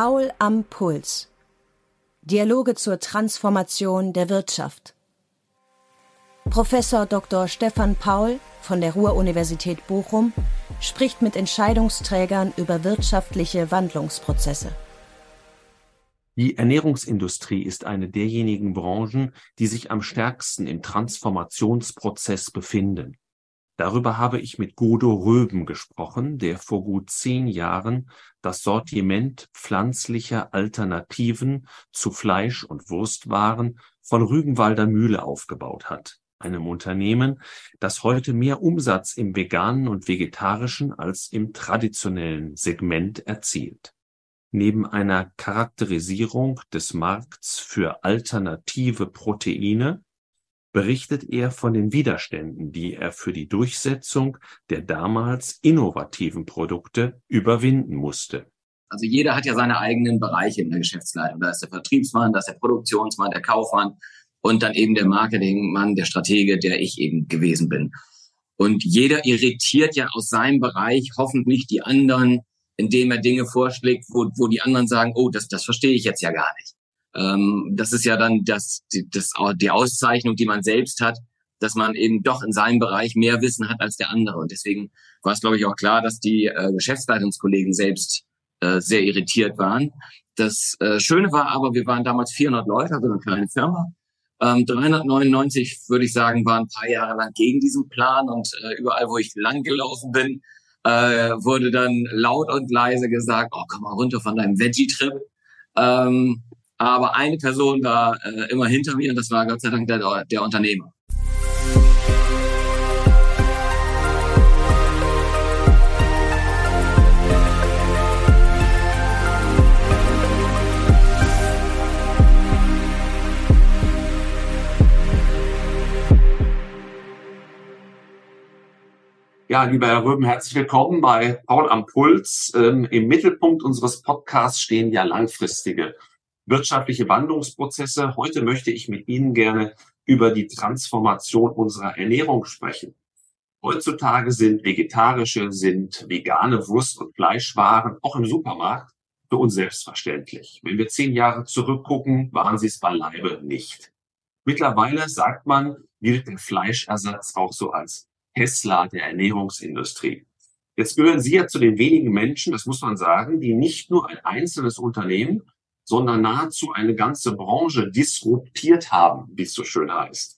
Paul am Puls. Dialoge zur Transformation der Wirtschaft. Professor Dr. Stefan Paul von der Ruhr-Universität Bochum spricht mit Entscheidungsträgern über wirtschaftliche Wandlungsprozesse. Die Ernährungsindustrie ist eine derjenigen Branchen, die sich am stärksten im Transformationsprozess befinden. Darüber habe ich mit Godo Röben gesprochen, der vor gut zehn Jahren das Sortiment pflanzlicher Alternativen zu Fleisch- und Wurstwaren von Rügenwalder Mühle aufgebaut hat, einem Unternehmen, das heute mehr Umsatz im veganen und vegetarischen als im traditionellen Segment erzielt. Neben einer Charakterisierung des Markts für alternative Proteine berichtet er von den Widerständen, die er für die Durchsetzung der damals innovativen Produkte überwinden musste. Also jeder hat ja seine eigenen Bereiche in der Geschäftsleitung. Da ist der Vertriebsmann, da ist der Produktionsmann, der Kaufmann und dann eben der Marketingmann, der Stratege, der ich eben gewesen bin. Und jeder irritiert ja aus seinem Bereich hoffentlich die anderen indem er Dinge vorschlägt, wo, wo die anderen sagen, oh, das, das verstehe ich jetzt ja gar nicht. Ähm, das ist ja dann das, die, das, die Auszeichnung, die man selbst hat, dass man eben doch in seinem Bereich mehr Wissen hat als der andere. Und deswegen war es, glaube ich, auch klar, dass die äh, Geschäftsleitungskollegen selbst äh, sehr irritiert waren. Das äh, Schöne war aber, wir waren damals 400 Leute, also eine kleine Firma. Ähm, 399, würde ich sagen, waren ein paar Jahre lang gegen diesen Plan und äh, überall, wo ich lang gelaufen bin, äh, wurde dann laut und leise gesagt, oh, komm mal runter von deinem Veggie-Trip. Ähm, aber eine Person war äh, immer hinter mir und das war Gott sei Dank der, der Unternehmer. Ja, lieber Herr Röben, herzlich willkommen bei Paul am Puls. Ähm, Im Mittelpunkt unseres Podcasts stehen ja langfristige wirtschaftliche Wandlungsprozesse. Heute möchte ich mit Ihnen gerne über die Transformation unserer Ernährung sprechen. Heutzutage sind vegetarische, sind vegane Wurst- und Fleischwaren auch im Supermarkt für uns selbstverständlich. Wenn wir zehn Jahre zurückgucken, waren sie es beileibe nicht. Mittlerweile sagt man, gilt der Fleischersatz auch so als Tesla der Ernährungsindustrie. Jetzt gehören Sie ja zu den wenigen Menschen, das muss man sagen, die nicht nur ein einzelnes Unternehmen, sondern nahezu eine ganze Branche disruptiert haben, wie es so schön heißt.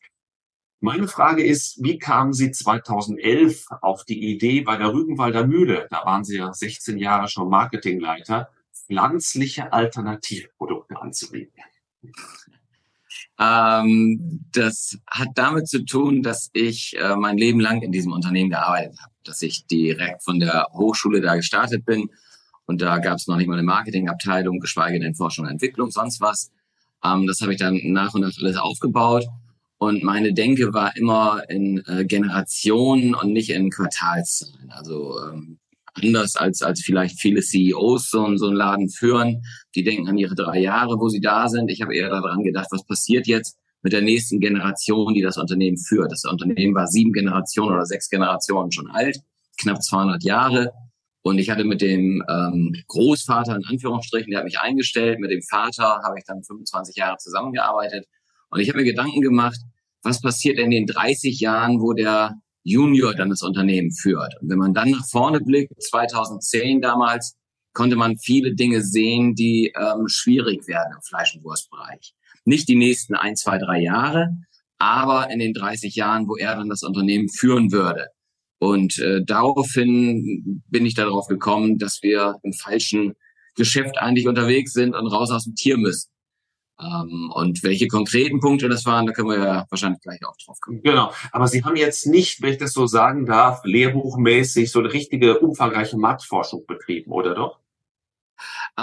Meine Frage ist, wie kamen Sie 2011 auf die Idee bei der Rügenwalder Mühle, da waren Sie ja 16 Jahre schon Marketingleiter, pflanzliche Alternativprodukte anzubieten? Ähm, das hat damit zu tun, dass ich äh, mein Leben lang in diesem Unternehmen gearbeitet habe, dass ich direkt von der Hochschule da gestartet bin und da gab es noch nicht mal eine Marketingabteilung, geschweige denn Forschung und Entwicklung, sonst was. Ähm, das habe ich dann nach und nach alles aufgebaut und meine Denke war immer in äh, Generationen und nicht in Quartalszahlen. Also ähm, anders als, als vielleicht viele CEOs so, so einen Laden führen. Die denken an ihre drei Jahre, wo sie da sind. Ich habe eher daran gedacht, was passiert jetzt mit der nächsten Generation, die das Unternehmen führt. Das Unternehmen war sieben Generationen oder sechs Generationen schon alt, knapp 200 Jahre. Und ich hatte mit dem ähm, Großvater in Anführungsstrichen, der hat mich eingestellt, mit dem Vater habe ich dann 25 Jahre zusammengearbeitet. Und ich habe mir Gedanken gemacht, was passiert in den 30 Jahren, wo der Junior dann das Unternehmen führt. Und wenn man dann nach vorne blickt, 2010 damals, konnte man viele Dinge sehen, die ähm, schwierig werden im Fleisch- und Wurstbereich. Nicht die nächsten ein, zwei, drei Jahre, aber in den 30 Jahren, wo er dann das Unternehmen führen würde. Und äh, daraufhin bin ich darauf gekommen, dass wir im falschen Geschäft eigentlich unterwegs sind und raus aus dem Tier müssen. Ähm, und welche konkreten Punkte das waren, da können wir ja wahrscheinlich gleich auch drauf kommen. Genau. Aber Sie haben jetzt nicht, wenn ich das so sagen darf, lehrbuchmäßig so eine richtige umfangreiche Marktforschung betrieben, oder doch?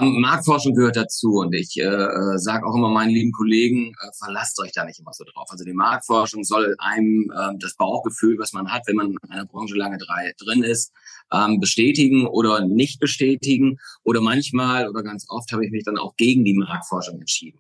Marktforschung gehört dazu und ich äh, äh sage auch immer meinen lieben Kollegen, äh, verlasst euch da nicht immer so drauf. Also die Marktforschung soll einem äh, das Bauchgefühl, was man hat, wenn man in einer Branche lange drei, drin ist, ähm, bestätigen oder nicht bestätigen. Oder manchmal oder ganz oft habe ich mich dann auch gegen die Marktforschung entschieden.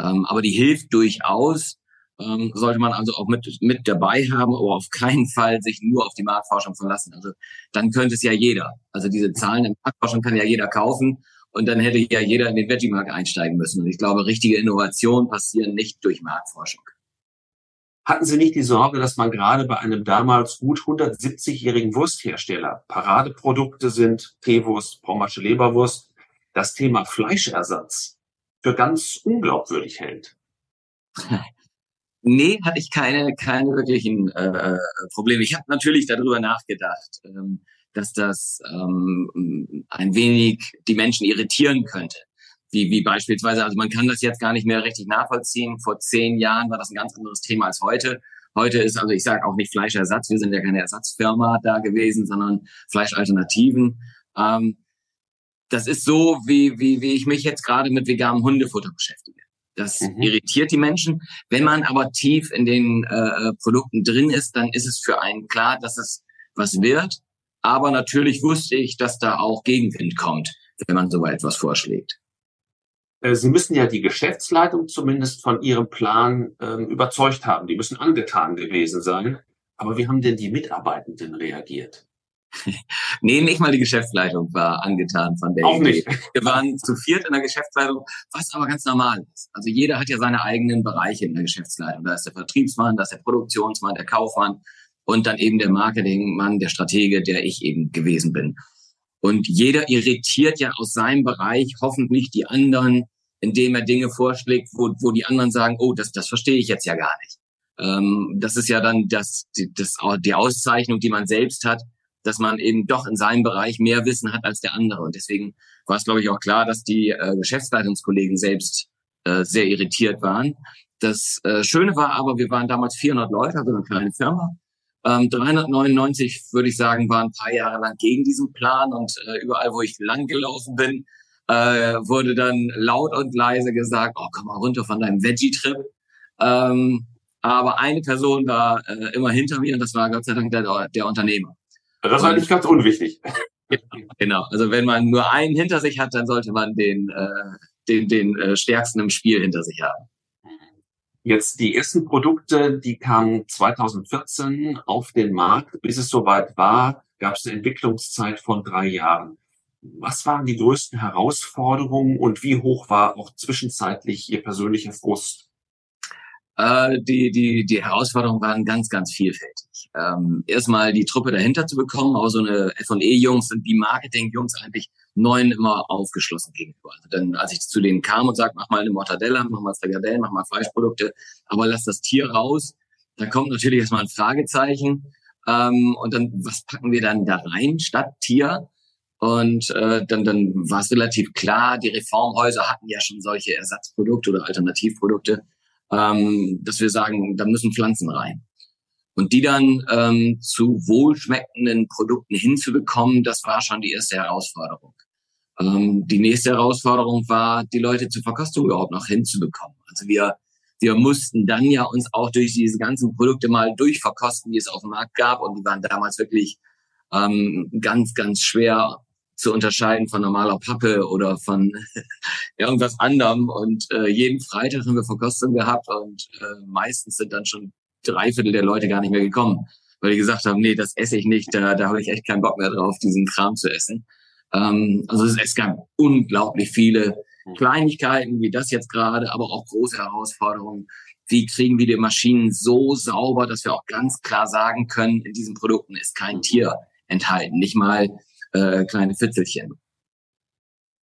Ähm, aber die hilft durchaus, ähm, sollte man also auch mit, mit dabei haben, aber auf keinen Fall sich nur auf die Marktforschung verlassen. Also dann könnte es ja jeder. Also diese Zahlen in Marktforschung kann ja jeder kaufen und dann hätte ja jeder in den Veggie-Markt einsteigen müssen. Und ich glaube, richtige Innovationen passieren nicht durch Marktforschung. Hatten Sie nicht die Sorge, dass man gerade bei einem damals gut 170-jährigen Wursthersteller Paradeprodukte sind, Teewurst, Pommersche Leberwurst, das Thema Fleischersatz für ganz unglaubwürdig hält? Nee, hatte ich keine, keine wirklichen äh, äh Probleme. Ich habe natürlich darüber nachgedacht, ähm, dass das ähm, ein wenig die Menschen irritieren könnte. Wie, wie beispielsweise, also man kann das jetzt gar nicht mehr richtig nachvollziehen. Vor zehn Jahren war das ein ganz anderes Thema als heute. Heute ist, also ich sage auch nicht Fleischersatz, wir sind ja keine Ersatzfirma da gewesen, sondern Fleischalternativen. Ähm, das ist so, wie, wie, wie ich mich jetzt gerade mit veganem Hundefutter beschäftige. Das mhm. irritiert die Menschen. Wenn man aber tief in den äh, Produkten drin ist, dann ist es für einen klar, dass es was wird. Aber natürlich wusste ich, dass da auch Gegenwind kommt, wenn man so etwas vorschlägt. Äh, Sie müssen ja die Geschäftsleitung zumindest von Ihrem Plan ähm, überzeugt haben. Die müssen angetan gewesen sein. Aber wie haben denn die Mitarbeitenden reagiert? nee, nicht mal die Geschäftsleitung war angetan von der Auch Idee. Nicht. Wir waren zu viert in der Geschäftsleitung, was aber ganz normal ist. Also jeder hat ja seine eigenen Bereiche in der Geschäftsleitung. Da ist der Vertriebsmann, da ist der Produktionsmann, der Kaufmann und dann eben der Marketingmann, der Stratege, der ich eben gewesen bin. Und jeder irritiert ja aus seinem Bereich hoffentlich die anderen, indem er Dinge vorschlägt, wo, wo die anderen sagen, oh, das, das verstehe ich jetzt ja gar nicht. Ähm, das ist ja dann das, das, die Auszeichnung, die man selbst hat, dass man eben doch in seinem Bereich mehr Wissen hat als der andere. Und deswegen war es, glaube ich, auch klar, dass die äh, Geschäftsleitungskollegen selbst äh, sehr irritiert waren. Das äh, Schöne war aber, wir waren damals 400 Leute, also eine kleine Firma. Ähm, 399, würde ich sagen, waren ein paar Jahre lang gegen diesen Plan und äh, überall, wo ich lang gelaufen bin, äh, wurde dann laut und leise gesagt, oh, komm mal runter von deinem Veggie-Trip. Ähm, aber eine Person war äh, immer hinter mir und das war Gott sei Dank der, der Unternehmer. Das war nicht ganz unwichtig. Genau, also wenn man nur einen hinter sich hat, dann sollte man den, äh, den, den äh, stärksten im Spiel hinter sich haben. Jetzt die ersten Produkte, die kamen 2014 auf den Markt. Bis es soweit war, gab es eine Entwicklungszeit von drei Jahren. Was waren die größten Herausforderungen und wie hoch war auch zwischenzeitlich Ihr persönlicher Frust? Äh, die, die, die Herausforderungen waren ganz, ganz vielfältig. Ähm, erstmal die Truppe dahinter zu bekommen, aber so eine F&E-Jungs sind die Marketing-Jungs eigentlich neun immer aufgeschlossen gegenüber. Also dann, als ich zu denen kam und sage, mach mal eine Mortadella, mach mal Frikadellen, mach mal Fleischprodukte, aber lass das Tier raus, da kommt natürlich erstmal ein Fragezeichen. Ähm, und dann, was packen wir dann da rein statt Tier? Und äh, dann, dann war es relativ klar, die Reformhäuser hatten ja schon solche Ersatzprodukte oder Alternativprodukte ähm, dass wir sagen, da müssen Pflanzen rein. Und die dann ähm, zu wohlschmeckenden Produkten hinzubekommen, das war schon die erste Herausforderung. Ähm, die nächste Herausforderung war, die Leute zur Verkostung überhaupt noch hinzubekommen. Also wir, wir mussten dann ja uns auch durch diese ganzen Produkte mal durchverkosten, die es auf dem Markt gab. Und die waren damals wirklich ähm, ganz, ganz schwer zu unterscheiden von normaler Pappe oder von irgendwas anderem. Und äh, jeden Freitag haben wir Verkostung gehabt und äh, meistens sind dann schon drei Viertel der Leute gar nicht mehr gekommen, weil die gesagt haben, nee, das esse ich nicht, da, da habe ich echt keinen Bock mehr drauf, diesen Kram zu essen. Ähm, also es, es gab unglaublich viele Kleinigkeiten, wie das jetzt gerade, aber auch große Herausforderungen. Wie kriegen wir die Maschinen so sauber, dass wir auch ganz klar sagen können, in diesen Produkten ist kein Tier enthalten. Nicht mal äh, kleine Fitzelchen.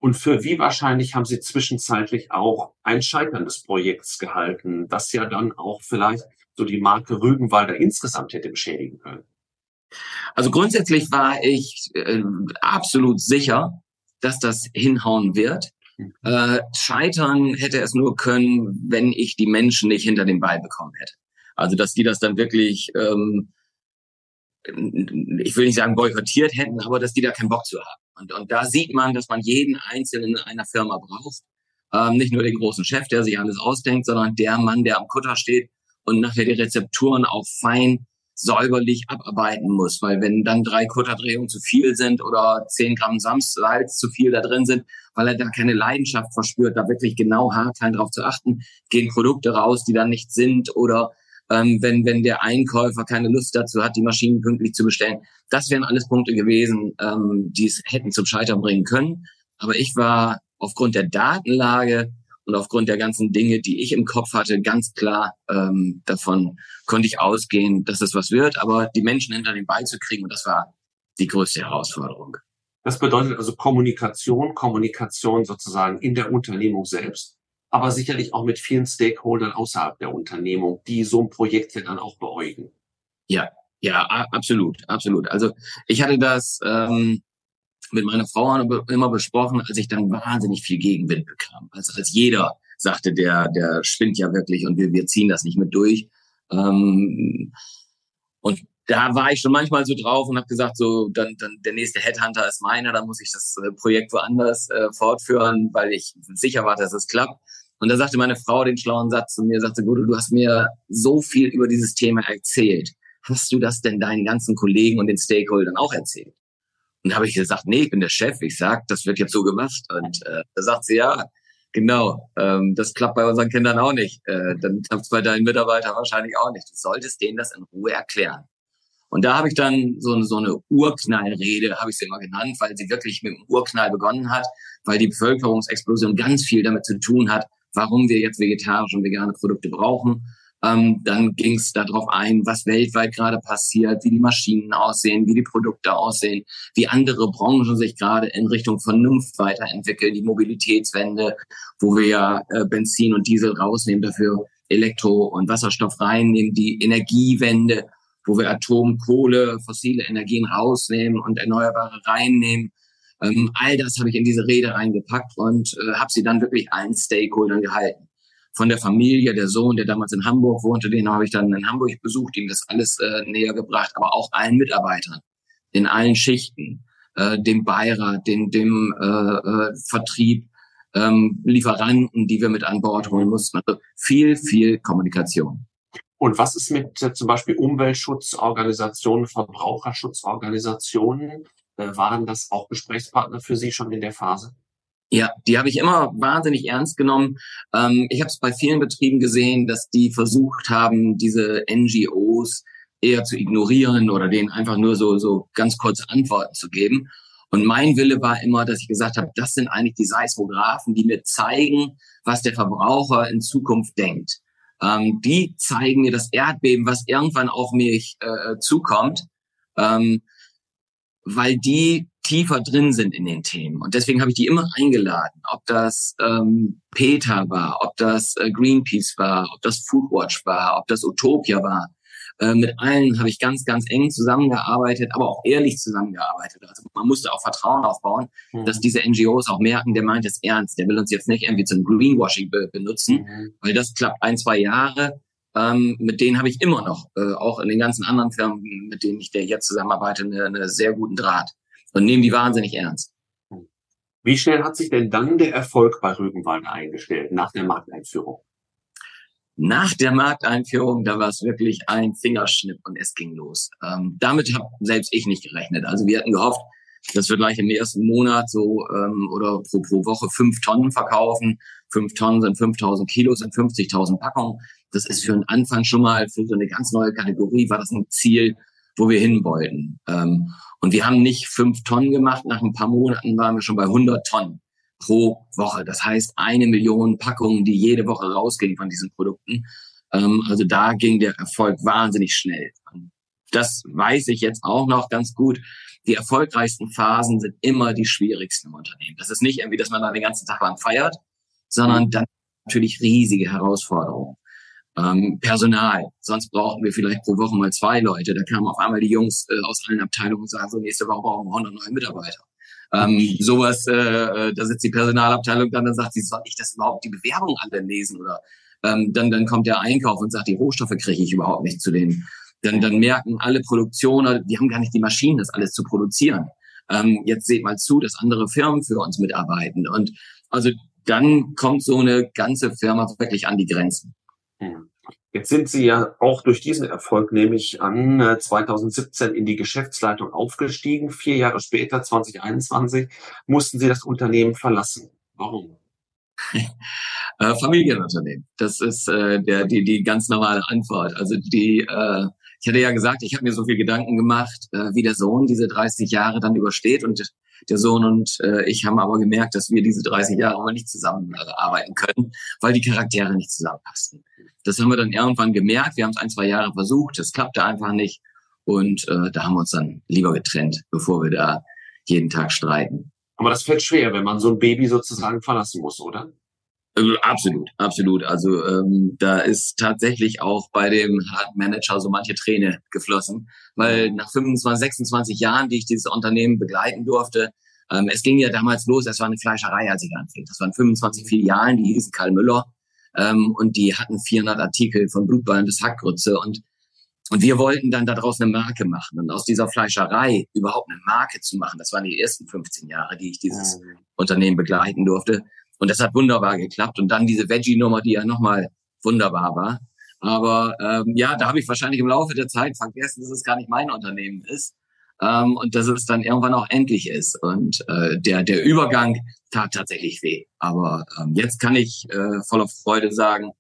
Und für wie wahrscheinlich haben Sie zwischenzeitlich auch ein Scheitern des Projekts gehalten, das ja dann auch vielleicht so die Marke Rügenwalder insgesamt hätte beschädigen können? Also grundsätzlich war ich äh, absolut sicher, dass das hinhauen wird. Mhm. Äh, scheitern hätte es nur können, wenn ich die Menschen nicht hinter den Ball bekommen hätte. Also dass die das dann wirklich ähm, ich will nicht sagen boykottiert hätten, aber dass die da keinen Bock zu haben. Und, und da sieht man, dass man jeden Einzelnen in einer Firma braucht. Ähm, nicht nur den großen Chef, der sich alles ausdenkt, sondern der Mann, der am Kutter steht und nachher die Rezepturen auch fein säuberlich abarbeiten muss. Weil wenn dann drei Kutterdrehungen zu viel sind oder zehn Gramm Salz zu viel da drin sind, weil er da keine Leidenschaft verspürt, da wirklich genau haarklein drauf zu achten, gehen Produkte raus, die dann nicht sind oder ähm, wenn, wenn der Einkäufer keine Lust dazu hat, die Maschinen pünktlich zu bestellen. Das wären alles Punkte gewesen, ähm, die es hätten zum Scheitern bringen können. Aber ich war aufgrund der Datenlage und aufgrund der ganzen Dinge, die ich im Kopf hatte, ganz klar ähm, davon konnte ich ausgehen, dass es was wird. Aber die Menschen hinter den Ball zu kriegen, und das war die größte Herausforderung. Das bedeutet also Kommunikation, Kommunikation sozusagen in der Unternehmung selbst, aber sicherlich auch mit vielen Stakeholdern außerhalb der Unternehmung, die so ein Projekt ja dann auch beäugen. Ja, ja, absolut, absolut. Also ich hatte das ähm, mit meiner Frau immer besprochen, als ich dann wahnsinnig viel Gegenwind bekam. Also als jeder sagte, der, der spinnt ja wirklich und wir, wir ziehen das nicht mit durch. Ähm, und da war ich schon manchmal so drauf und habe gesagt, so dann, dann der nächste Headhunter ist meiner, dann muss ich das äh, Projekt woanders äh, fortführen, weil ich sicher war, dass es klappt. Und da sagte meine Frau den schlauen Satz zu mir, sagte, Gude, du hast mir so viel über dieses Thema erzählt. Hast du das denn deinen ganzen Kollegen und den Stakeholdern auch erzählt? Und habe ich gesagt, nee, ich bin der Chef. Ich sag, das wird jetzt so gemacht. Und äh, da sagt sie, ja, genau, ähm, das klappt bei unseren Kindern auch nicht. Äh, dann klappt es bei deinen Mitarbeitern wahrscheinlich auch nicht. Du solltest denen das in Ruhe erklären. Und da habe ich dann so, so eine Urknallrede, habe ich sie immer genannt, weil sie wirklich mit dem Urknall begonnen hat, weil die Bevölkerungsexplosion ganz viel damit zu tun hat, warum wir jetzt vegetarische und vegane Produkte brauchen ähm, dann ging es darauf ein, was weltweit gerade passiert, wie die Maschinen aussehen, wie die Produkte aussehen, wie andere Branchen sich gerade in Richtung Vernunft weiterentwickeln, die Mobilitätswende, wo wir ja äh, Benzin und Diesel rausnehmen, dafür Elektro- und Wasserstoff reinnehmen, die Energiewende, wo wir Atom, Kohle, fossile Energien rausnehmen und Erneuerbare reinnehmen. Ähm, all das habe ich in diese Rede reingepackt und äh, habe sie dann wirklich allen Stakeholdern gehalten von der Familie, der Sohn, der damals in Hamburg wohnte, den habe ich dann in Hamburg besucht, ihm das alles äh, näher gebracht, aber auch allen Mitarbeitern in allen Schichten, äh, dem Beirat, dem, dem äh, äh, Vertrieb, ähm, Lieferanten, die wir mit an Bord holen mussten. Also viel, viel Kommunikation. Und was ist mit äh, zum Beispiel Umweltschutzorganisationen, Verbraucherschutzorganisationen? Äh, waren das auch Gesprächspartner für Sie schon in der Phase? Ja, die habe ich immer wahnsinnig ernst genommen. Ähm, ich habe es bei vielen Betrieben gesehen, dass die versucht haben, diese NGOs eher zu ignorieren oder denen einfach nur so, so ganz kurze Antworten zu geben. Und mein Wille war immer, dass ich gesagt habe, das sind eigentlich die Seismographen, die mir zeigen, was der Verbraucher in Zukunft denkt. Ähm, die zeigen mir das Erdbeben, was irgendwann auf mich äh, zukommt, ähm, weil die tiefer drin sind in den Themen. Und deswegen habe ich die immer eingeladen, ob das ähm, Peter war, ob das äh, Greenpeace war, ob das Foodwatch war, ob das Utopia war. Äh, mit allen habe ich ganz, ganz eng zusammengearbeitet, aber auch ehrlich zusammengearbeitet. Also man musste auch Vertrauen aufbauen, mhm. dass diese NGOs auch merken, der meint es ernst. Der will uns jetzt nicht irgendwie zum Greenwashing be benutzen, mhm. weil das klappt ein, zwei Jahre. Ähm, mit denen habe ich immer noch, äh, auch in den ganzen anderen Firmen, mit denen ich der jetzt zusammenarbeite, einen eine sehr guten Draht und nehmen die wahnsinnig ernst. Wie schnell hat sich denn dann der Erfolg bei Rügenwald eingestellt nach der Markteinführung? Nach der Markteinführung, da war es wirklich ein Fingerschnipp und es ging los. Ähm, damit habe selbst ich nicht gerechnet. Also wir hatten gehofft, dass wir gleich im ersten Monat so ähm, oder pro, pro Woche fünf Tonnen verkaufen. Fünf Tonnen sind 5000 Kilo, sind 50.000 Packungen. Das ist für einen Anfang schon mal für so eine ganz neue Kategorie war das ein Ziel, wo wir hin wollten. Ähm, und wir haben nicht fünf Tonnen gemacht. Nach ein paar Monaten waren wir schon bei 100 Tonnen pro Woche. Das heißt, eine Million Packungen, die jede Woche rausgingen von diesen Produkten. Ähm, also da ging der Erfolg wahnsinnig schnell. Das weiß ich jetzt auch noch ganz gut. Die erfolgreichsten Phasen sind immer die schwierigsten im Unternehmen. Das ist nicht irgendwie, dass man da den ganzen Tag lang feiert, sondern dann natürlich riesige Herausforderungen. Ähm, Personal. Sonst brauchten wir vielleicht pro Woche mal zwei Leute. Da kamen auf einmal die Jungs äh, aus allen Abteilungen und sagen so, nächste Woche brauchen wir 100 neue Mitarbeiter. Ähm, sowas, äh, äh, da sitzt die Personalabteilung dann, dann sagt sie, soll ich das überhaupt die Bewerbung alle lesen? Oder ähm, dann, dann kommt der Einkauf und sagt, die Rohstoffe kriege ich überhaupt nicht zu denen. Dann, dann merken alle Produktionen, die haben gar nicht die Maschinen, das alles zu produzieren. Ähm, jetzt seht mal zu, dass andere Firmen für uns mitarbeiten. Und also dann kommt so eine ganze Firma wirklich an die Grenzen. Jetzt sind Sie ja auch durch diesen Erfolg, nehme ich an, 2017 in die Geschäftsleitung aufgestiegen. Vier Jahre später, 2021, mussten Sie das Unternehmen verlassen. Warum? Äh, Familienunternehmen. Das ist äh, der, die, die ganz normale Antwort. Also die, äh, ich hatte ja gesagt, ich habe mir so viel Gedanken gemacht, äh, wie der Sohn diese 30 Jahre dann übersteht. Und Der Sohn und äh, ich haben aber gemerkt, dass wir diese 30 Jahre aber nicht zusammenarbeiten können, weil die Charaktere nicht zusammenpassten. Das haben wir dann irgendwann gemerkt. Wir haben es ein, zwei Jahre versucht. Es klappte einfach nicht. Und äh, da haben wir uns dann lieber getrennt, bevor wir da jeden Tag streiten. Aber das fällt schwer, wenn man so ein Baby sozusagen verlassen muss, oder? Also absolut, absolut. Also ähm, da ist tatsächlich auch bei dem Hard Manager so manche Träne geflossen, weil nach 25, 26 Jahren, die ich dieses Unternehmen begleiten durfte, ähm, es ging ja damals los, es war eine Fleischerei, als ich anfing. Das waren 25 Filialen, die hießen Karl Müller ähm, und die hatten 400 Artikel von Blutballen bis Hackgrütze und und wir wollten dann daraus eine Marke machen. Und aus dieser Fleischerei überhaupt eine Marke zu machen, das waren die ersten 15 Jahre, die ich dieses mhm. Unternehmen begleiten durfte. Und das hat wunderbar geklappt. Und dann diese Veggie-Nummer, die ja nochmal wunderbar war. Aber ähm, ja, da habe ich wahrscheinlich im Laufe der Zeit vergessen, dass es gar nicht mein Unternehmen ist. Ähm, und dass es dann irgendwann auch endlich ist. Und äh, der, der Übergang tat tatsächlich weh. Aber ähm, jetzt kann ich äh, voller Freude sagen,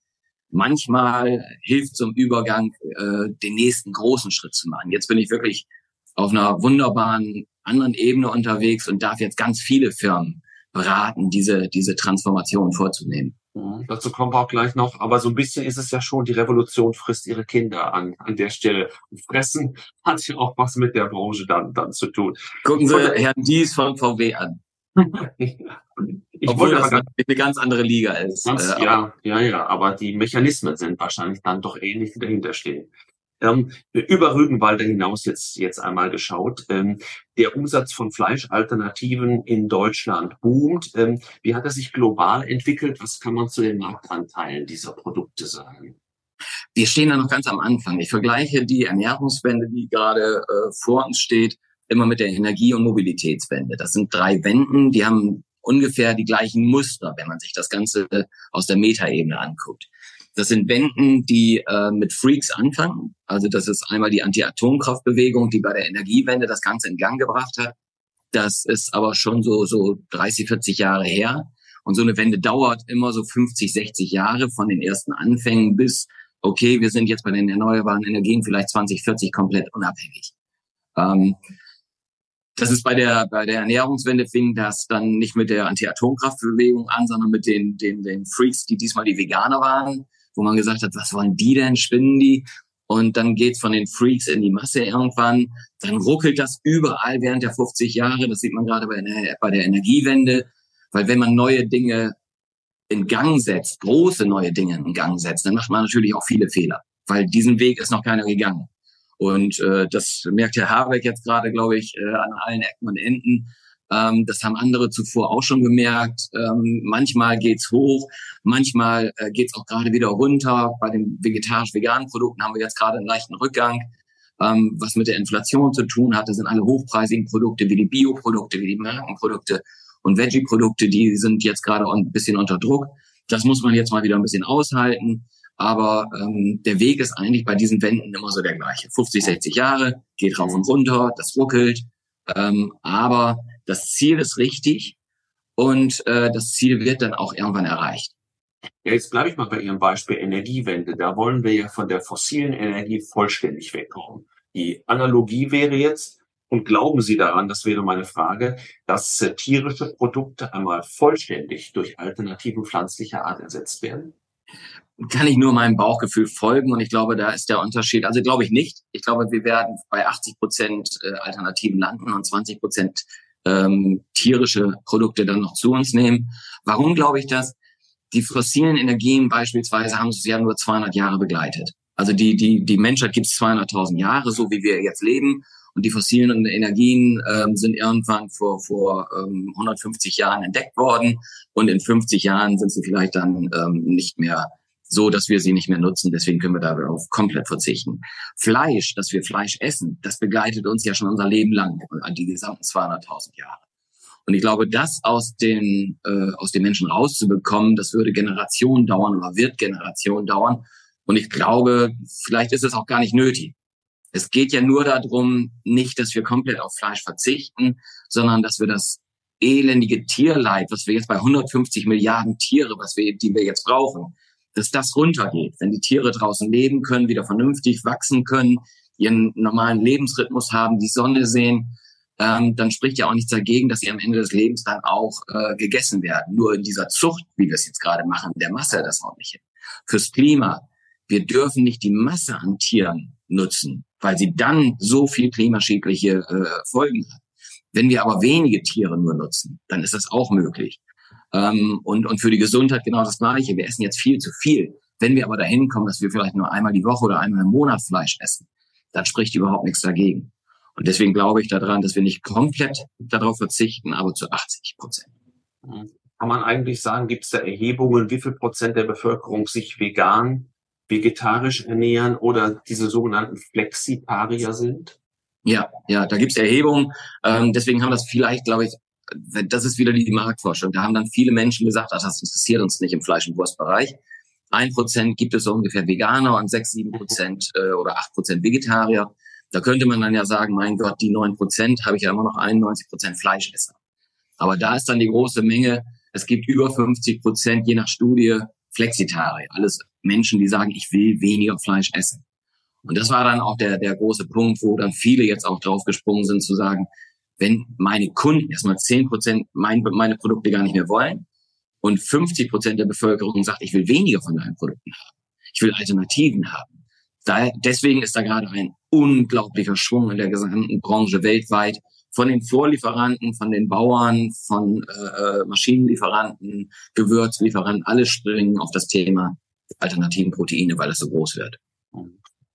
manchmal hilft zum Übergang, äh, den nächsten großen Schritt zu machen. Jetzt bin ich wirklich auf einer wunderbaren anderen Ebene unterwegs und darf jetzt ganz viele Firmen beraten, diese, diese Transformation vorzunehmen. Mhm, dazu kommen wir auch gleich noch. Aber so ein bisschen ist es ja schon, die Revolution frisst ihre Kinder an, an der Stelle. Fressen hat ja auch was mit der Branche dann, dann zu tun. Gucken Sie Herrn Dies von VW an. ich Obwohl das eine ganz andere Liga ist. Ganz, äh, ja, ja, ja. Aber die Mechanismen sind wahrscheinlich dann doch ähnlich, die dahinter stehen. Ähm, über Rügenwalder hinaus jetzt, jetzt einmal geschaut. Ähm, der Umsatz von Fleischalternativen in Deutschland boomt. Ähm, wie hat er sich global entwickelt? Was kann man zu den Marktanteilen dieser Produkte sagen? Wir stehen da noch ganz am Anfang. Ich vergleiche die Ernährungswende, die gerade äh, vor uns steht, immer mit der Energie- und Mobilitätswende. Das sind drei Wenden, die haben ungefähr die gleichen Muster, wenn man sich das Ganze aus der Metaebene anguckt. Das sind Wenden, die äh, mit Freaks anfangen. Also das ist einmal die Anti-Atomkraftbewegung, die bei der Energiewende das Ganze in Gang gebracht hat. Das ist aber schon so, so 30, 40 Jahre her. Und so eine Wende dauert immer so 50, 60 Jahre von den ersten Anfängen bis, okay, wir sind jetzt bei den erneuerbaren Energien vielleicht 20, 40 komplett unabhängig. Ähm, das ist bei der, bei der Ernährungswende fing das dann nicht mit der Anti-Atomkraftbewegung an, sondern mit den, den, den Freaks, die diesmal die Veganer waren wo man gesagt hat, was wollen die denn, spinnen die? Und dann geht's von den Freaks in die Masse irgendwann. Dann ruckelt das überall während der 50 Jahre. Das sieht man gerade bei, bei der Energiewende. Weil wenn man neue Dinge in Gang setzt, große neue Dinge in Gang setzt, dann macht man natürlich auch viele Fehler. Weil diesen Weg ist noch keiner gegangen. Und äh, das merkt Herr Habeck jetzt gerade, glaube ich, äh, an allen Ecken und Enden. Ähm, das haben andere zuvor auch schon gemerkt. Ähm, manchmal geht's hoch, manchmal äh, geht's auch gerade wieder runter. Bei den vegetarisch-veganen Produkten haben wir jetzt gerade einen leichten Rückgang. Ähm, was mit der Inflation zu tun hat, das sind alle hochpreisigen Produkte wie die Bioprodukte, wie die Markenprodukte und Veggie-Produkte, die sind jetzt gerade ein bisschen unter Druck. Das muss man jetzt mal wieder ein bisschen aushalten. Aber ähm, der Weg ist eigentlich bei diesen Wänden immer so der gleiche. 50, 60 Jahre, geht rauf und runter, das ruckelt. Ähm, aber das Ziel ist richtig und äh, das Ziel wird dann auch irgendwann erreicht. Ja, jetzt bleibe ich mal bei Ihrem Beispiel Energiewende. Da wollen wir ja von der fossilen Energie vollständig wegkommen. Die Analogie wäre jetzt, und glauben Sie daran, das wäre meine Frage, dass äh, tierische Produkte einmal vollständig durch Alternativen pflanzlicher Art ersetzt werden? kann ich nur meinem Bauchgefühl folgen und ich glaube, da ist der Unterschied. Also glaube ich nicht. Ich glaube, wir werden bei 80 Prozent äh, Alternativen landen und 20 Prozent ähm, tierische Produkte dann noch zu uns nehmen. Warum glaube ich das? Die fossilen Energien beispielsweise haben uns ja nur 200 Jahre begleitet. Also die, die, die Menschheit gibt es 200.000 Jahre, so wie wir jetzt leben. Und die fossilen Energien ähm, sind irgendwann vor, vor ähm, 150 Jahren entdeckt worden. Und in 50 Jahren sind sie vielleicht dann ähm, nicht mehr so, dass wir sie nicht mehr nutzen. Deswegen können wir darauf komplett verzichten. Fleisch, dass wir Fleisch essen, das begleitet uns ja schon unser Leben lang, an die gesamten 200.000 Jahre. Und ich glaube, das aus den, äh, aus den Menschen rauszubekommen, das würde Generationen dauern oder wird Generationen dauern. Und ich glaube, vielleicht ist es auch gar nicht nötig. Es geht ja nur darum, nicht, dass wir komplett auf Fleisch verzichten, sondern dass wir das elendige Tierleid, was wir jetzt bei 150 Milliarden Tiere, was wir, die wir jetzt brauchen, dass das runtergeht. Wenn die Tiere draußen leben können, wieder vernünftig wachsen können, ihren normalen Lebensrhythmus haben, die Sonne sehen, ähm, dann spricht ja auch nichts dagegen, dass sie am Ende des Lebens dann auch äh, gegessen werden. Nur in dieser Zucht, wie wir es jetzt gerade machen, der Masse das auch nicht hin. Fürs Klima, wir dürfen nicht die Masse an Tieren nutzen, weil sie dann so viel klimaschädliche äh, Folgen hat. Wenn wir aber wenige Tiere nur nutzen, dann ist das auch möglich. Ähm, und, und für die Gesundheit genau das Gleiche. Wir essen jetzt viel zu viel. Wenn wir aber dahin kommen, dass wir vielleicht nur einmal die Woche oder einmal im Monat Fleisch essen, dann spricht überhaupt nichts dagegen. Und deswegen glaube ich daran, dass wir nicht komplett darauf verzichten, aber zu 80 Prozent. Kann man eigentlich sagen, gibt es da Erhebungen, wie viel Prozent der Bevölkerung sich vegan, vegetarisch ernähren oder diese sogenannten Flexitarier sind? Ja, ja, da gibt's Erhebungen. Ähm, deswegen haben das vielleicht, glaube ich, das ist wieder die Marktforschung. Da haben dann viele Menschen gesagt, ach, das interessiert uns nicht im Fleisch- und Wurstbereich. Ein Prozent gibt es so ungefähr Veganer und sechs, sieben Prozent äh, oder acht Prozent Vegetarier. Da könnte man dann ja sagen, mein Gott, die neun Prozent habe ich ja immer noch 91 Prozent Fleischesser. Aber da ist dann die große Menge. Es gibt über 50 Prozent, je nach Studie, Flexitarier. Alles Menschen, die sagen, ich will weniger Fleisch essen. Und das war dann auch der, der große Punkt, wo dann viele jetzt auch drauf gesprungen sind, zu sagen, wenn meine Kunden erstmal 10 Prozent mein, meine Produkte gar nicht mehr wollen und 50 Prozent der Bevölkerung sagt, ich will weniger von deinen Produkten haben. Ich will Alternativen haben. Daher, deswegen ist da gerade ein unglaublicher Schwung in der gesamten Branche weltweit von den Vorlieferanten, von den Bauern, von äh, äh Maschinenlieferanten, Gewürzlieferanten, alle springen auf das Thema alternativen Proteine, weil es so groß wird.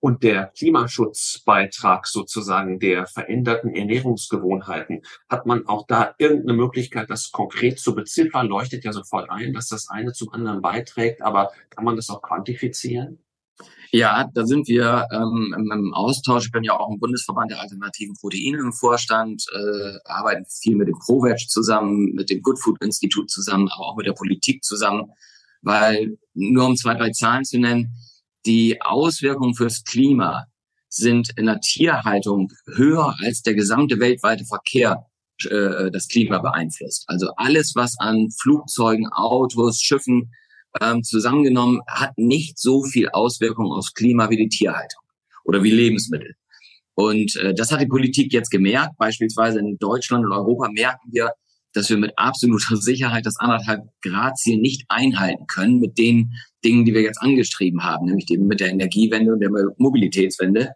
Und der Klimaschutzbeitrag sozusagen der veränderten Ernährungsgewohnheiten, hat man auch da irgendeine Möglichkeit, das konkret zu beziffern? Leuchtet ja sofort ein, dass das eine zum anderen beiträgt, aber kann man das auch quantifizieren? Ja, da sind wir ähm, im, Austausch. Ich bin ja auch im Bundesverband der alternativen Proteine im Vorstand, äh, arbeiten viel mit dem ProVeg zusammen, mit dem Good Food Institut zusammen, aber auch mit der Politik zusammen, weil nur um zwei, drei Zahlen zu nennen, die Auswirkungen fürs Klima sind in der Tierhaltung höher als der gesamte weltweite Verkehr äh, das Klima beeinflusst. Also alles, was an Flugzeugen, Autos, Schiffen ähm, zusammengenommen hat nicht so viel Auswirkungen aufs Klima wie die Tierhaltung oder wie Lebensmittel. Und äh, das hat die Politik jetzt gemerkt. Beispielsweise in Deutschland und Europa merken wir, dass wir mit absoluter Sicherheit das anderthalb Grad Ziel nicht einhalten können mit den Dingen, die wir jetzt angestrieben haben, nämlich eben mit der Energiewende und der Mobilitätswende,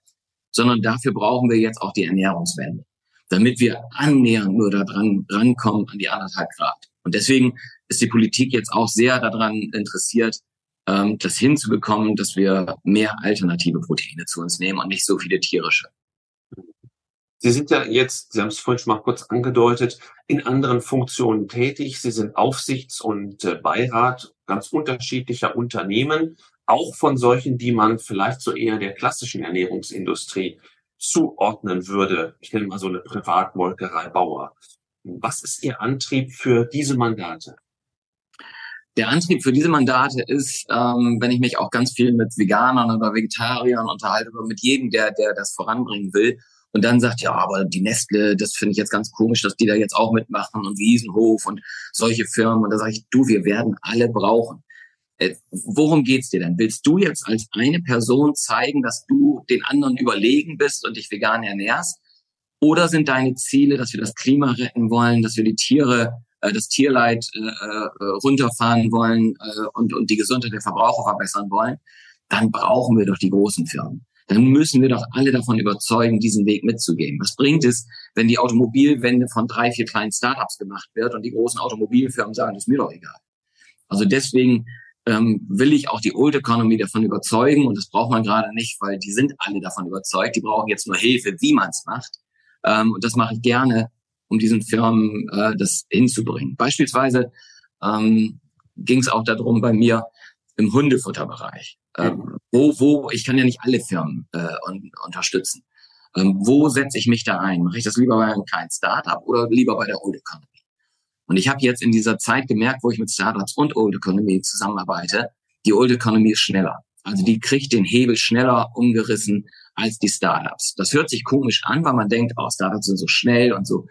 sondern dafür brauchen wir jetzt auch die Ernährungswende, damit wir annähernd nur daran rankommen an die anderthalb Grad. Und deswegen ist die Politik jetzt auch sehr daran interessiert, ähm, das hinzubekommen, dass wir mehr alternative Proteine zu uns nehmen und nicht so viele tierische. Sie sind ja jetzt, Sie haben es vorhin schon mal kurz angedeutet, in anderen Funktionen tätig. Sie sind Aufsichts- und äh, Beirat ganz unterschiedlicher Unternehmen, auch von solchen, die man vielleicht so eher der klassischen Ernährungsindustrie zuordnen würde. Ich nenne mal so eine Privatmolkerei Bauer. Was ist Ihr Antrieb für diese Mandate? Der Antrieb für diese Mandate ist, ähm, wenn ich mich auch ganz viel mit Veganern oder Vegetariern unterhalte oder mit jedem, der, der das voranbringen will und dann sagt, ja, aber die Nestle, das finde ich jetzt ganz komisch, dass die da jetzt auch mitmachen und Wiesenhof und solche Firmen. Und da sage ich, du, wir werden alle brauchen. Äh, worum geht's dir denn? Willst du jetzt als eine Person zeigen, dass du den anderen überlegen bist und dich vegan ernährst? Oder sind deine Ziele, dass wir das Klima retten wollen, dass wir die Tiere äh, das Tierleid äh, äh, runterfahren wollen äh, und, und die Gesundheit der Verbraucher verbessern wollen, dann brauchen wir doch die großen Firmen. Dann müssen wir doch alle davon überzeugen, diesen Weg mitzugehen. Was bringt es, wenn die Automobilwende von drei, vier kleinen Startups gemacht wird und die großen Automobilfirmen sagen, das ist mir doch egal. Also deswegen ähm, will ich auch die Old Economy davon überzeugen und das braucht man gerade nicht, weil die sind alle davon überzeugt. Die brauchen jetzt nur Hilfe, wie man es macht. Ähm, und das mache ich gerne um diesen Firmen äh, das hinzubringen. Beispielsweise ähm, ging es auch darum bei mir im Hundefutterbereich. Ähm, wo, wo, ich kann ja nicht alle Firmen äh, un unterstützen. Ähm, wo setze ich mich da ein? Mache ich das lieber bei einem kleinen Startup oder lieber bei der Old Economy? Und ich habe jetzt in dieser Zeit gemerkt, wo ich mit Startups und Old Economy zusammenarbeite, die Old Economy ist schneller. Also die kriegt den Hebel schneller umgerissen als die Startups. Das hört sich komisch an, weil man denkt, oh, Startups sind so schnell und so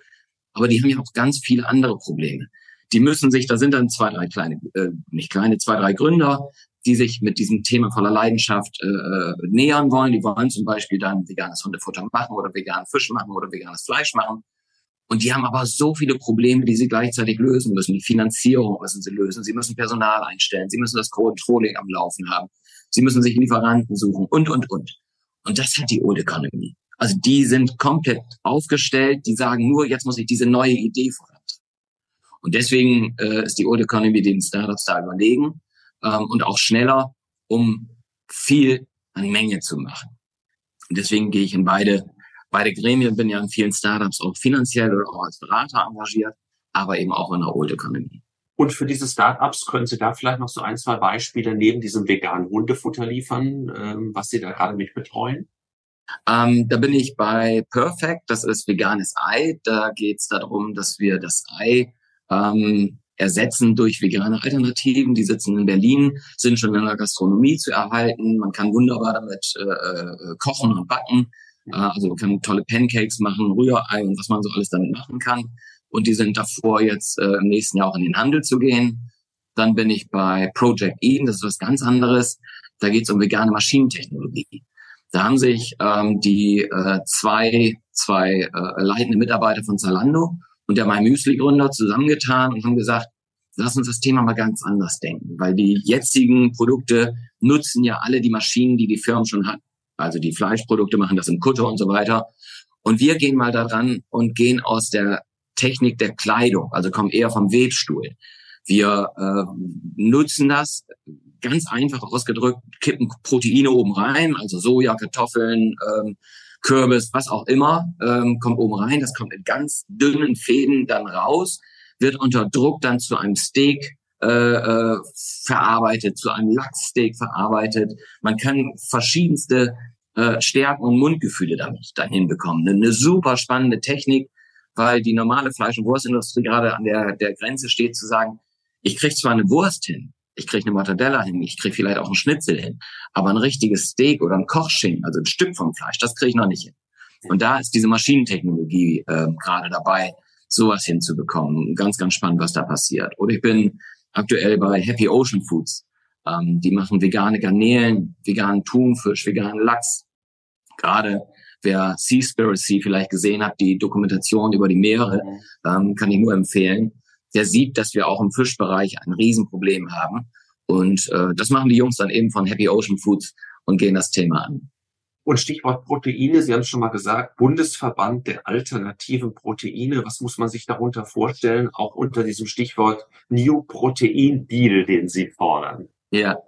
aber die haben ja auch ganz viele andere Probleme. Die müssen sich, da sind dann zwei, drei kleine, äh, nicht kleine, zwei, drei Gründer, die sich mit diesem Thema voller Leidenschaft äh, äh, nähern wollen. Die wollen zum Beispiel dann veganes Hundefutter machen oder veganen Fisch machen oder veganes Fleisch machen. Und die haben aber so viele Probleme, die sie gleichzeitig lösen müssen. Die Finanzierung müssen sie lösen. Sie müssen Personal einstellen. Sie müssen das Controlling am Laufen haben. Sie müssen sich Lieferanten suchen und, und, und. Und das hat die Old Economy. Also die sind komplett aufgestellt. Die sagen nur, jetzt muss ich diese neue Idee vorantreiben. Und deswegen äh, ist die Old Economy den Startups da überlegen ähm, und auch schneller, um viel an Menge zu machen. Und deswegen gehe ich in beide, beide Gremien, bin ja in vielen Startups auch finanziell oder auch als Berater engagiert, aber eben auch in der Old Economy. Und für diese Startups können Sie da vielleicht noch so ein, zwei Beispiele neben diesem veganen Hundefutter liefern, ähm, was Sie da gerade mit betreuen? Ähm, da bin ich bei Perfect, das ist veganes Ei. Da geht es darum, dass wir das Ei ähm, ersetzen durch vegane Alternativen. Die sitzen in Berlin, sind schon in der Gastronomie zu erhalten. Man kann wunderbar damit äh, äh, kochen und backen. Äh, also man kann tolle Pancakes machen, Rührei und was man so alles damit machen kann. Und die sind davor, jetzt äh, im nächsten Jahr auch in den Handel zu gehen. Dann bin ich bei Project Eden, das ist was ganz anderes. Da geht es um vegane Maschinentechnologie. Da haben sich ähm, die äh, zwei, zwei äh, leitende Mitarbeiter von Zalando und der My Müsli-Gründer zusammengetan und haben gesagt, lass uns das Thema mal ganz anders denken, weil die jetzigen Produkte nutzen ja alle die Maschinen, die die Firmen schon hatten. Also die Fleischprodukte machen das im Kutter und so weiter. Und wir gehen mal daran und gehen aus der Technik der Kleidung, also kommen eher vom Webstuhl. Wir äh, nutzen das ganz einfach ausgedrückt, kippen Proteine oben rein, also Soja, Kartoffeln, ähm, Kürbis, was auch immer, ähm, kommt oben rein. Das kommt in ganz dünnen Fäden dann raus, wird unter Druck dann zu einem Steak äh, äh, verarbeitet, zu einem Lachssteak verarbeitet. Man kann verschiedenste äh, Stärken und Mundgefühle damit dann hinbekommen. Eine, super spannende Technik, weil die normale Fleisch- und Wurstindustrie gerade an der, der Grenze steht zu sagen, ich krieg zwar eine Wurst hin, ich kriege eine Mortadella hin, ich kriege vielleicht auch einen Schnitzel hin, aber ein richtiges Steak oder ein Kochschinken, also ein Stück vom Fleisch, das kriege ich noch nicht hin. Und da ist diese Maschinentechnologie äh, gerade dabei, sowas hinzubekommen. Ganz, ganz spannend, was da passiert. Oder ich bin aktuell bei Happy Ocean Foods. Ähm, die machen vegane Garnelen, veganen Thunfisch, veganen Lachs. Gerade wer Seaspiracy vielleicht gesehen hat, die Dokumentation über die Meere, ähm, kann ich nur empfehlen der sieht, dass wir auch im Fischbereich ein Riesenproblem haben. Und äh, das machen die Jungs dann eben von Happy Ocean Foods und gehen das Thema an. Und Stichwort Proteine, Sie haben es schon mal gesagt, Bundesverband der alternativen Proteine. Was muss man sich darunter vorstellen, auch unter diesem Stichwort New Protein Deal, den Sie fordern? Ja,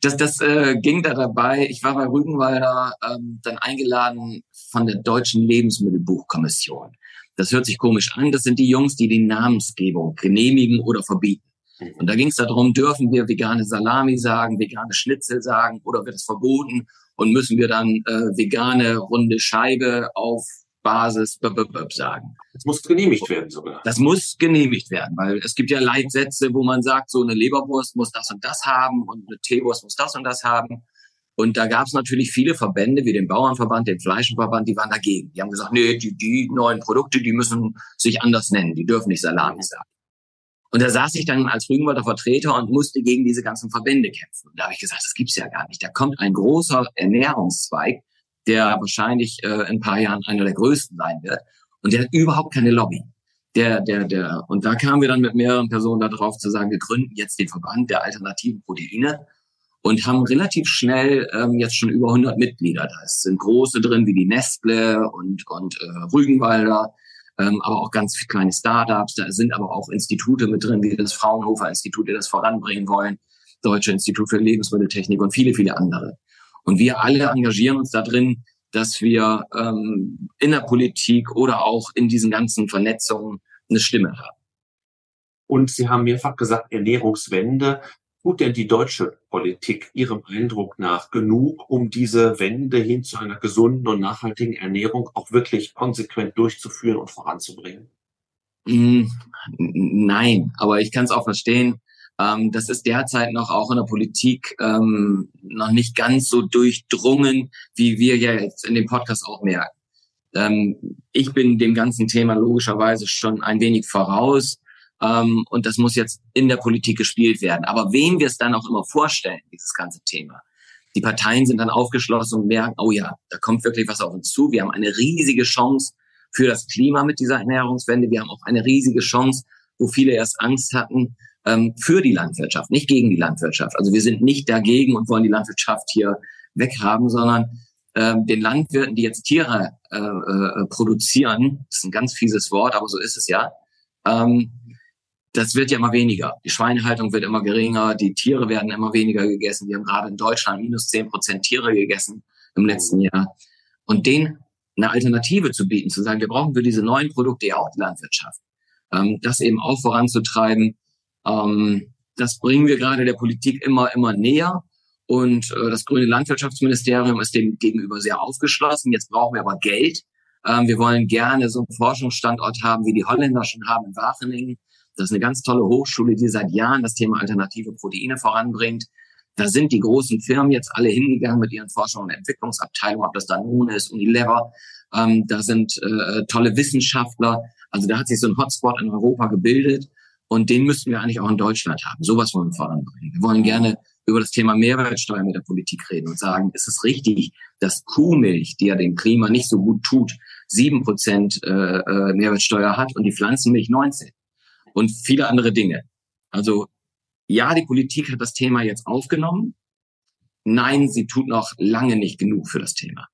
das, das äh, ging da dabei. Ich war bei Rügenwalder ähm, dann eingeladen von der Deutschen Lebensmittelbuchkommission. Das hört sich komisch an. Das sind die Jungs, die die Namensgebung genehmigen oder verbieten. Mhm. Und da ging es darum, dürfen wir vegane Salami sagen, vegane Schnitzel sagen oder wird es verboten? Und müssen wir dann äh, vegane runde Scheibe auf Basis b -b -b sagen. Das muss genehmigt werden sogar. Das muss genehmigt werden, weil es gibt ja Leitsätze, wo man sagt, so eine Leberwurst muss das und das haben und eine Teewurst muss das und das haben. Und da gab es natürlich viele Verbände wie den Bauernverband, den Fleischenverband, die waren dagegen. Die haben gesagt, nee, die, die neuen Produkte, die müssen sich anders nennen, die dürfen nicht Salami sagen. Und da saß ich dann als Rügenwalder Vertreter und musste gegen diese ganzen Verbände kämpfen. Und da habe ich gesagt, das gibt's ja gar nicht. Da kommt ein großer Ernährungszweig, der wahrscheinlich äh, in ein paar Jahren einer der größten sein wird. Und der hat überhaupt keine Lobby. Der, der, der, und da kamen wir dann mit mehreren Personen darauf zu sagen, wir gründen jetzt den Verband der alternativen Proteine und haben relativ schnell ähm, jetzt schon über 100 Mitglieder. Da sind große drin wie die Nestle und, und äh, Rügenwalder, ähm, aber auch ganz kleine Startups. Da sind aber auch Institute mit drin, wie das Fraunhofer Institut, die das voranbringen wollen, Deutsche Institut für Lebensmitteltechnik und viele, viele andere. Und wir alle engagieren uns da drin, dass wir ähm, in der Politik oder auch in diesen ganzen Vernetzungen eine Stimme haben. Und Sie haben mehrfach gesagt, Ernährungswende tut denn die deutsche Politik Ihrem Eindruck nach genug, um diese Wende hin zu einer gesunden und nachhaltigen Ernährung auch wirklich konsequent durchzuführen und voranzubringen? Mm, nein, aber ich kann es auch verstehen. Ähm, das ist derzeit noch auch in der Politik ähm, noch nicht ganz so durchdrungen, wie wir ja jetzt in dem Podcast auch merken. Ähm, ich bin dem ganzen Thema logischerweise schon ein wenig voraus. Ähm, und das muss jetzt in der Politik gespielt werden. Aber wem wir es dann auch immer vorstellen, dieses ganze Thema. Die Parteien sind dann aufgeschlossen und merken, oh ja, da kommt wirklich was auf uns zu. Wir haben eine riesige Chance, für das Klima mit dieser Ernährungswende. Wir haben auch eine riesige Chance, wo viele erst Angst hatten, ähm, für die Landwirtschaft, nicht gegen die Landwirtschaft. Also wir sind nicht dagegen und wollen die Landwirtschaft hier weghaben, sondern ähm, den Landwirten, die jetzt Tiere äh, äh, produzieren, ist ein ganz fieses Wort, aber so ist es ja, ähm, das wird ja immer weniger. Die Schweinehaltung wird immer geringer, die Tiere werden immer weniger gegessen. Wir haben gerade in Deutschland minus zehn Prozent Tiere gegessen im letzten Jahr. Und denen eine Alternative zu bieten, zu sagen, wir brauchen für diese neuen Produkte ja auch die Landwirtschaft. Ähm, das eben auch voranzutreiben, ähm, das bringen wir gerade der Politik immer, immer näher. Und äh, das grüne Landwirtschaftsministerium ist dem gegenüber sehr aufgeschlossen. Jetzt brauchen wir aber Geld. Ähm, wir wollen gerne so einen Forschungsstandort haben, wie die Holländer schon haben in Wageningen. Das ist eine ganz tolle Hochschule, die seit Jahren das Thema alternative Proteine voranbringt. Da sind die großen Firmen jetzt alle hingegangen mit ihren Forschung- und Entwicklungsabteilungen, ob das Danone ist, Unilever. Ähm, da sind äh, tolle Wissenschaftler. Also da hat sich so ein Hotspot in Europa gebildet. Und den müssten wir eigentlich auch in Deutschland haben. Sowas wollen wir voranbringen. Wir wollen gerne über das Thema Mehrwertsteuer mit der Politik reden und sagen, ist es richtig, dass Kuhmilch, die ja dem Klima nicht so gut tut, sieben Prozent äh, äh Mehrwertsteuer hat und die Pflanzenmilch 19 und viele andere Dinge. Also ja, die Politik hat das Thema jetzt aufgenommen. Nein, sie tut noch lange nicht genug für das Thema.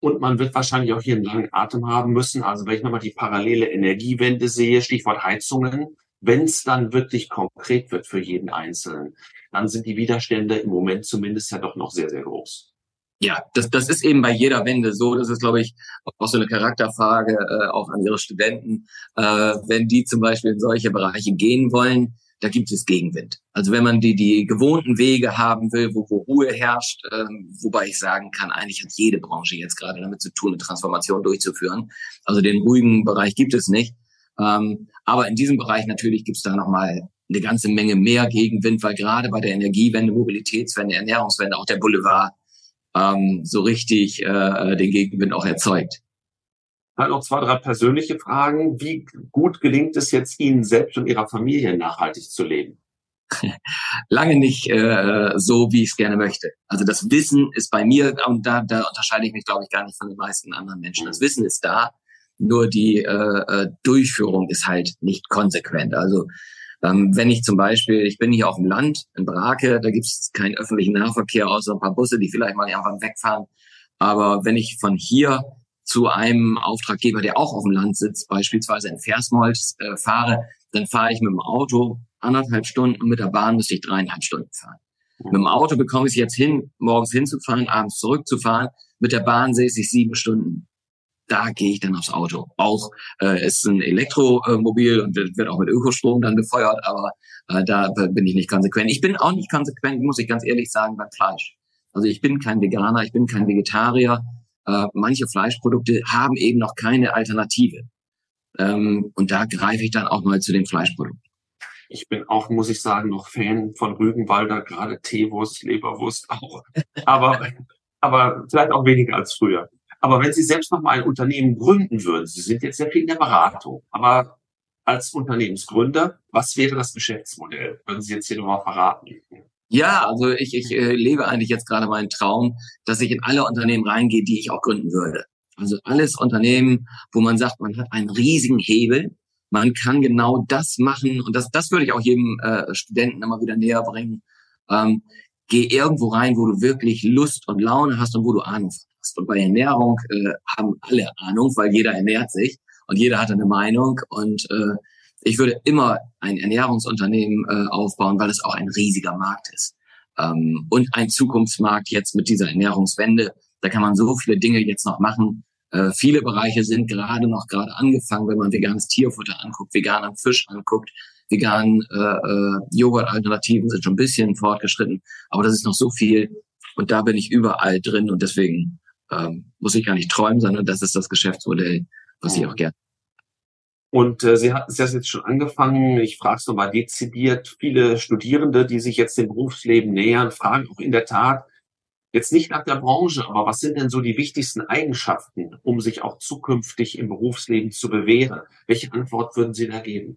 Und man wird wahrscheinlich auch hier einen langen Atem haben müssen. Also wenn ich nochmal die parallele Energiewende sehe, Stichwort Heizungen, wenn es dann wirklich konkret wird für jeden Einzelnen, dann sind die Widerstände im Moment zumindest ja doch noch sehr, sehr groß. Ja, das, das ist eben bei jeder Wende so. Das ist, glaube ich, auch so eine Charakterfrage äh, auch an Ihre Studenten. Äh, wenn die zum Beispiel in solche Bereiche gehen wollen, da gibt es Gegenwind. Also wenn man die, die gewohnten Wege haben will, wo, wo Ruhe herrscht, äh, wobei ich sagen kann, eigentlich hat jede Branche jetzt gerade damit zu tun, eine Transformation durchzuführen. Also den ruhigen Bereich gibt es nicht. Ähm, aber in diesem Bereich natürlich gibt es da nochmal eine ganze Menge mehr Gegenwind, weil gerade bei der Energiewende, Mobilitätswende, Ernährungswende auch der Boulevard ähm, so richtig äh, den Gegenwind auch erzeugt. Halt noch zwei, drei persönliche Fragen. Wie gut gelingt es jetzt Ihnen selbst und Ihrer Familie nachhaltig zu leben? Lange nicht äh, so, wie ich es gerne möchte. Also das Wissen ist bei mir, und da, da unterscheide ich mich, glaube ich, gar nicht von den meisten anderen Menschen. Das Wissen ist da. Nur die äh, äh, Durchführung ist halt nicht konsequent. Also ähm, wenn ich zum Beispiel, ich bin hier auf dem Land in Brake, da gibt es keinen öffentlichen Nahverkehr außer ein paar Busse, die vielleicht mal irgendwann wegfahren. Aber wenn ich von hier zu einem Auftraggeber, der auch auf dem Land sitzt, beispielsweise in Versmold äh, fahre, dann fahre ich mit dem Auto anderthalb Stunden und mit der Bahn müsste ich dreieinhalb Stunden fahren. Mit dem Auto bekomme ich es jetzt hin, morgens hinzufahren, abends zurückzufahren. Mit der Bahn sehe ich sieben Stunden da gehe ich dann aufs Auto. Auch äh, ist ein Elektromobil und wird auch mit Ökostrom dann befeuert, aber äh, da bin ich nicht konsequent. Ich bin auch nicht konsequent, muss ich ganz ehrlich sagen, beim Fleisch. Also ich bin kein Veganer, ich bin kein Vegetarier. Äh, manche Fleischprodukte haben eben noch keine Alternative. Ähm, und da greife ich dann auch mal zu den Fleischprodukten. Ich bin auch, muss ich sagen, noch Fan von Rügenwalder, gerade Teewurst, Leberwurst auch. Aber, aber vielleicht auch weniger als früher. Aber wenn Sie selbst noch mal ein Unternehmen gründen würden, Sie sind jetzt sehr viel in der Beratung, aber als Unternehmensgründer, was wäre das Geschäftsmodell? Würden Sie jetzt hier nochmal verraten? Ja, also ich, ich äh, lebe eigentlich jetzt gerade meinen Traum, dass ich in alle Unternehmen reingehe, die ich auch gründen würde. Also alles Unternehmen, wo man sagt, man hat einen riesigen Hebel, man kann genau das machen und das, das würde ich auch jedem äh, Studenten immer wieder näher bringen. Ähm, geh irgendwo rein, wo du wirklich Lust und Laune hast und wo du Ahnung hast. Und bei Ernährung äh, haben alle Ahnung, weil jeder ernährt sich und jeder hat eine Meinung. Und äh, ich würde immer ein Ernährungsunternehmen äh, aufbauen, weil es auch ein riesiger Markt ist. Ähm, und ein Zukunftsmarkt jetzt mit dieser Ernährungswende. Da kann man so viele Dinge jetzt noch machen. Äh, viele Bereiche sind gerade noch gerade angefangen, wenn man veganes Tierfutter anguckt, veganen Fisch anguckt, veganen äh, äh, Joghurt-Alternativen sind schon ein bisschen fortgeschritten, aber das ist noch so viel und da bin ich überall drin und deswegen ähm, muss ich gar nicht träumen, sondern das ist das Geschäftsmodell, was ich auch gerne. Und äh, Sie hatten es jetzt schon angefangen. Ich frage es nochmal dezidiert. Viele Studierende, die sich jetzt dem Berufsleben nähern, fragen auch in der Tat jetzt nicht nach der Branche, aber was sind denn so die wichtigsten Eigenschaften, um sich auch zukünftig im Berufsleben zu bewähren? Welche Antwort würden Sie da geben?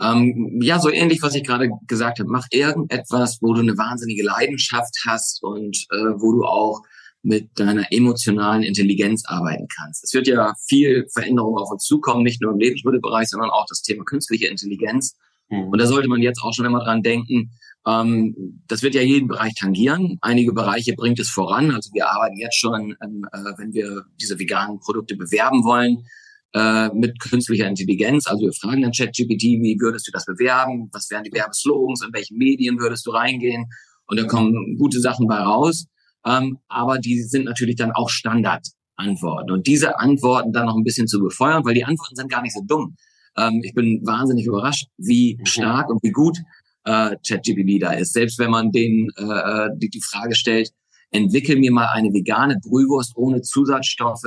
Ähm, ja, so ähnlich, was ich gerade gesagt habe. Mach irgendetwas, wo du eine wahnsinnige Leidenschaft hast und äh, wo du auch mit deiner emotionalen Intelligenz arbeiten kannst. Es wird ja viel Veränderung auf uns zukommen, nicht nur im Lebensmittelbereich, sondern auch das Thema künstliche Intelligenz. Mhm. Und da sollte man jetzt auch schon immer dran denken, ähm, das wird ja jeden Bereich tangieren. Einige Bereiche bringt es voran. Also wir arbeiten jetzt schon, ähm, äh, wenn wir diese veganen Produkte bewerben wollen, äh, mit künstlicher Intelligenz. Also wir fragen dann ChatGPT, wie würdest du das bewerben? Was wären die Werbeslogans? In welchen Medien würdest du reingehen? Und da kommen gute Sachen bei raus. Ähm, aber die sind natürlich dann auch Standardantworten. Und diese Antworten dann noch ein bisschen zu befeuern, weil die Antworten sind gar nicht so dumm. Ähm, ich bin wahnsinnig überrascht, wie mhm. stark und wie gut äh, ChatGPT da ist. Selbst wenn man den äh, äh, die, die Frage stellt, entwickel mir mal eine vegane Brühwurst ohne Zusatzstoffe,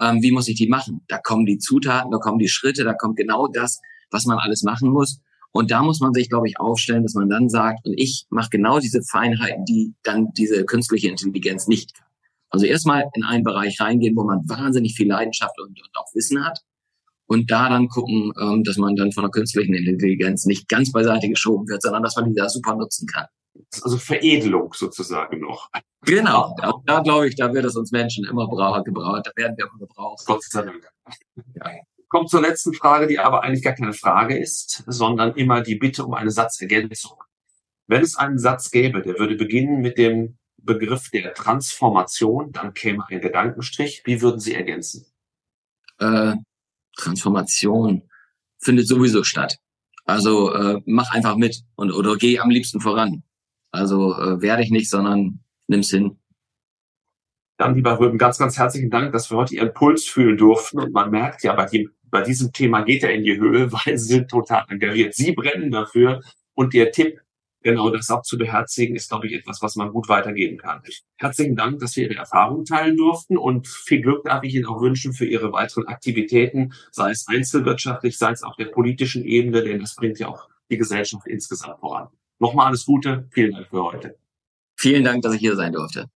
ähm, wie muss ich die machen? Da kommen die Zutaten, da kommen die Schritte, da kommt genau das, was man alles machen muss. Und da muss man sich, glaube ich, aufstellen, dass man dann sagt, und ich mache genau diese Feinheiten, die dann diese künstliche Intelligenz nicht kann. Also erstmal in einen Bereich reingehen, wo man wahnsinnig viel Leidenschaft und, und auch Wissen hat. Und da dann gucken, ähm, dass man dann von der künstlichen Intelligenz nicht ganz beiseite geschoben wird, sondern dass man die da super nutzen kann. Also Veredelung sozusagen noch. Genau, da, da glaube ich, da wird es uns Menschen immer gebraucht, da werden wir immer gebraucht. Gott sei Dank. Ja kommt zur letzten Frage, die aber eigentlich gar keine Frage ist, sondern immer die Bitte um eine Satzergänzung. Wenn es einen Satz gäbe, der würde beginnen mit dem Begriff der Transformation, dann käme ein Gedankenstrich. Wie würden Sie ergänzen? Äh, Transformation findet sowieso statt. Also äh, mach einfach mit und oder geh am liebsten voran. Also äh, werde ich nicht, sondern nimm's hin. Dann, lieber Rüben, ganz, ganz herzlichen Dank, dass wir heute Ihren Puls fühlen durften. Und man merkt ja bei dem bei diesem Thema geht er in die Höhe, weil sie sind total engagiert. Sie brennen dafür und Ihr Tipp, genau das auch zu beherzigen, ist, glaube ich, etwas, was man gut weitergeben kann. Herzlichen Dank, dass wir Ihre Erfahrungen teilen durften und viel Glück darf ich Ihnen auch wünschen für Ihre weiteren Aktivitäten, sei es einzelwirtschaftlich, sei es auf der politischen Ebene, denn das bringt ja auch die Gesellschaft insgesamt voran. Nochmal alles Gute, vielen Dank für heute. Vielen Dank, dass ich hier sein durfte.